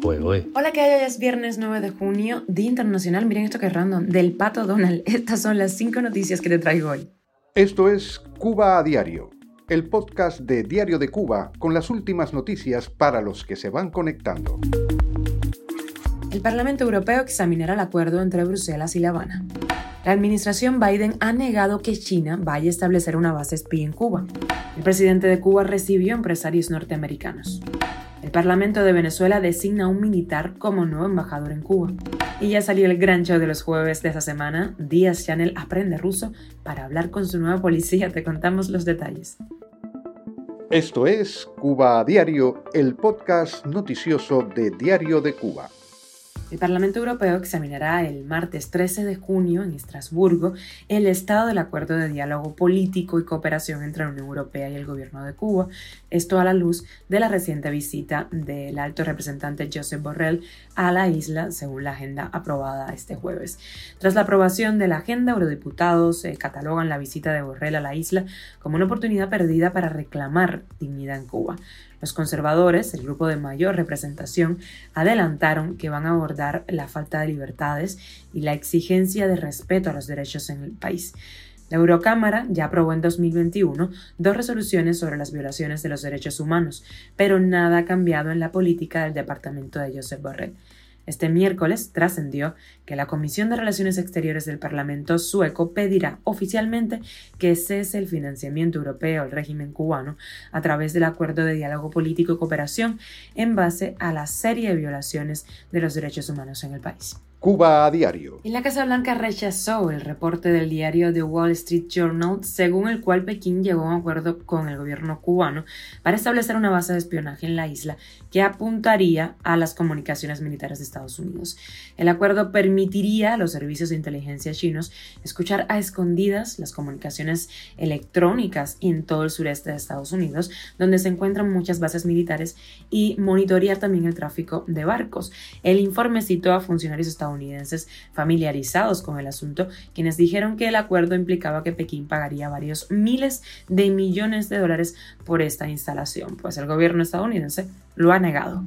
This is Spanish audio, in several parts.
Hola, que hay? Hoy es viernes 9 de junio, Día Internacional, miren esto que es random, del Pato Donald. Estas son las cinco noticias que te traigo hoy. Esto es Cuba a Diario, el podcast de Diario de Cuba con las últimas noticias para los que se van conectando. El Parlamento Europeo examinará el acuerdo entre Bruselas y La Habana. La administración Biden ha negado que China vaya a establecer una base espía en Cuba. El presidente de Cuba recibió empresarios norteamericanos. El Parlamento de Venezuela designa a un militar como nuevo embajador en Cuba. Y ya salió el gran show de los jueves de esta semana. Díaz Chanel aprende ruso para hablar con su nueva policía. Te contamos los detalles. Esto es Cuba Diario, el podcast noticioso de Diario de Cuba. El Parlamento Europeo examinará el martes 13 de junio en Estrasburgo el estado del acuerdo de diálogo político y cooperación entre la Unión Europea y el gobierno de Cuba, esto a la luz de la reciente visita del alto representante Josep Borrell a la isla, según la agenda aprobada este jueves. Tras la aprobación de la agenda, eurodiputados eh, catalogan la visita de Borrell a la isla como una oportunidad perdida para reclamar dignidad en Cuba. Los conservadores, el grupo de mayor representación, adelantaron que van a abordar la falta de libertades y la exigencia de respeto a los derechos en el país. La Eurocámara ya aprobó en 2021 dos resoluciones sobre las violaciones de los derechos humanos, pero nada ha cambiado en la política del departamento de Josep Borrell. Este miércoles trascendió que la Comisión de Relaciones Exteriores del Parlamento sueco pedirá oficialmente que cese el financiamiento europeo al régimen cubano a través del Acuerdo de Diálogo Político y Cooperación en base a la serie de violaciones de los derechos humanos en el país. Cuba a diario. Y la Casa Blanca rechazó el reporte del diario The Wall Street Journal, según el cual Pekín llegó a un acuerdo con el gobierno cubano para establecer una base de espionaje en la isla que apuntaría a las comunicaciones militares de Estados Unidos. El acuerdo permitiría a los servicios de inteligencia chinos escuchar a escondidas las comunicaciones electrónicas en todo el sureste de Estados Unidos, donde se encuentran muchas bases militares, y monitorear también el tráfico de barcos. El informe citó a funcionarios estadounidenses estadounidenses familiarizados con el asunto, quienes dijeron que el acuerdo implicaba que Pekín pagaría varios miles de millones de dólares por esta instalación, pues el gobierno estadounidense lo ha negado.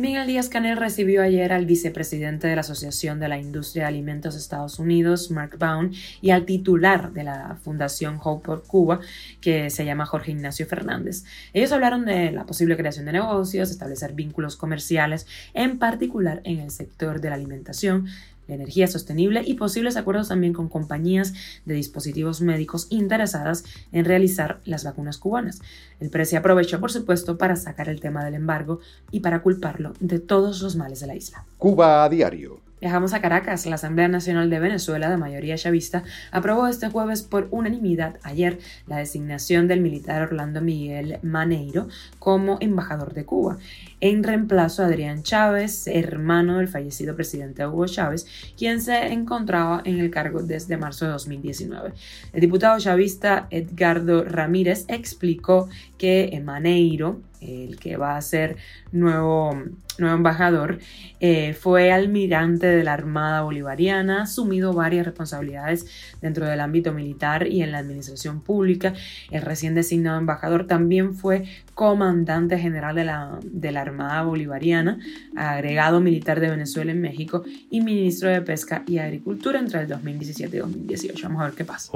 Miguel Díaz Canel recibió ayer al vicepresidente de la Asociación de la Industria de Alimentos de Estados Unidos, Mark Baum, y al titular de la Fundación Hope por Cuba, que se llama Jorge Ignacio Fernández. Ellos hablaron de la posible creación de negocios, establecer vínculos comerciales, en particular en el sector de la alimentación, energía sostenible y posibles acuerdos también con compañías de dispositivos médicos interesadas en realizar las vacunas cubanas. El precio aprovechó, por supuesto, para sacar el tema del embargo y para culparlo de todos los males de la isla. Cuba a diario. Viajamos a Caracas. La Asamblea Nacional de Venezuela, de mayoría chavista, aprobó este jueves por unanimidad ayer la designación del militar Orlando Miguel Maneiro como embajador de Cuba, en reemplazo a Adrián Chávez, hermano del fallecido presidente Hugo Chávez, quien se encontraba en el cargo desde marzo de 2019. El diputado chavista Edgardo Ramírez explicó que Maneiro, el que va a ser nuevo, nuevo embajador, eh, fue almirante de la Armada Bolivariana, ha asumido varias responsabilidades dentro del ámbito militar y en la administración pública. El recién designado embajador también fue comandante general de la, de la Armada Bolivariana, agregado militar de Venezuela en México y ministro de Pesca y Agricultura entre el 2017 y 2018. Vamos a ver qué pasa.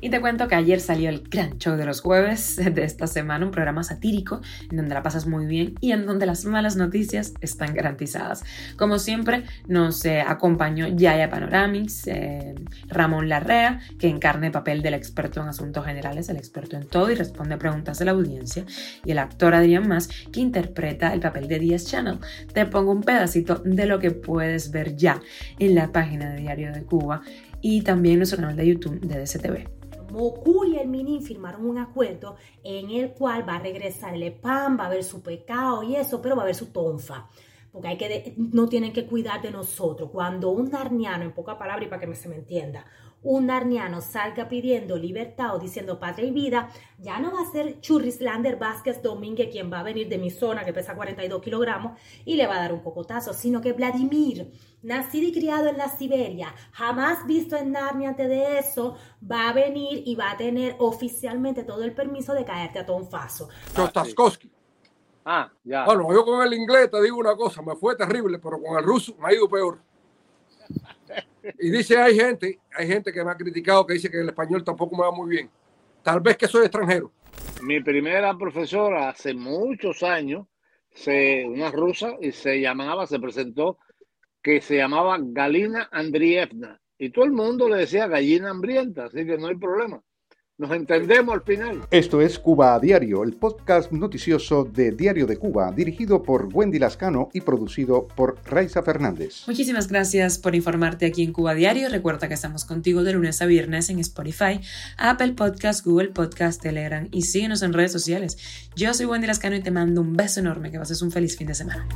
Y te cuento que ayer salió el gran show de los jueves de esta semana, un programa satírico en donde la pasas muy bien y en donde las malas noticias están garantizadas. Como siempre, nos eh, acompañó Yaya Panoramics, eh, Ramón Larrea, que encarna el papel del experto en asuntos generales, el experto en todo y responde a preguntas de la audiencia, y el actor Adrián Más, que interpreta el papel de Díaz Channel. Te pongo un pedacito de lo que puedes ver ya en la página de Diario de Cuba y también en nuestro canal de YouTube de DCTV. Moku y el Minin firmaron un acuerdo en el cual va a regresar el EPAM, va a haber su pecado y eso, pero va a haber su tonfa. Porque hay que no tienen que cuidar de nosotros. Cuando un narniano, en poca palabra y para que se me entienda, un narniano salga pidiendo libertad o diciendo patria y vida, ya no va a ser Churrislander Vázquez Domínguez quien va a venir de mi zona que pesa 42 kilogramos y le va a dar un cocotazo, sino que Vladimir, nacido y criado en la Siberia, jamás visto en Narnia antes de eso, va a venir y va a tener oficialmente todo el permiso de caerte a Tonfaso. Chostaskowski. Ah, ya. Bueno, yo con el inglés te digo una cosa, me fue terrible, pero con el ruso me ha ido peor. Y dice, hay gente, hay gente que me ha criticado que dice que el español tampoco me va muy bien. Tal vez que soy extranjero. Mi primera profesora hace muchos años, se, una rusa, y se llamaba, se presentó, que se llamaba Galina Andrievna. Y todo el mundo le decía gallina hambrienta, así que no hay problema. Nos entendemos al final. Esto es Cuba a Diario, el podcast noticioso de Diario de Cuba, dirigido por Wendy Lascano y producido por Raiza Fernández. Muchísimas gracias por informarte aquí en Cuba Diario. Recuerda que estamos contigo de lunes a viernes en Spotify, Apple Podcast, Google Podcast, Telegram y síguenos en redes sociales. Yo soy Wendy Lascano y te mando un beso enorme, que pases un feliz fin de semana.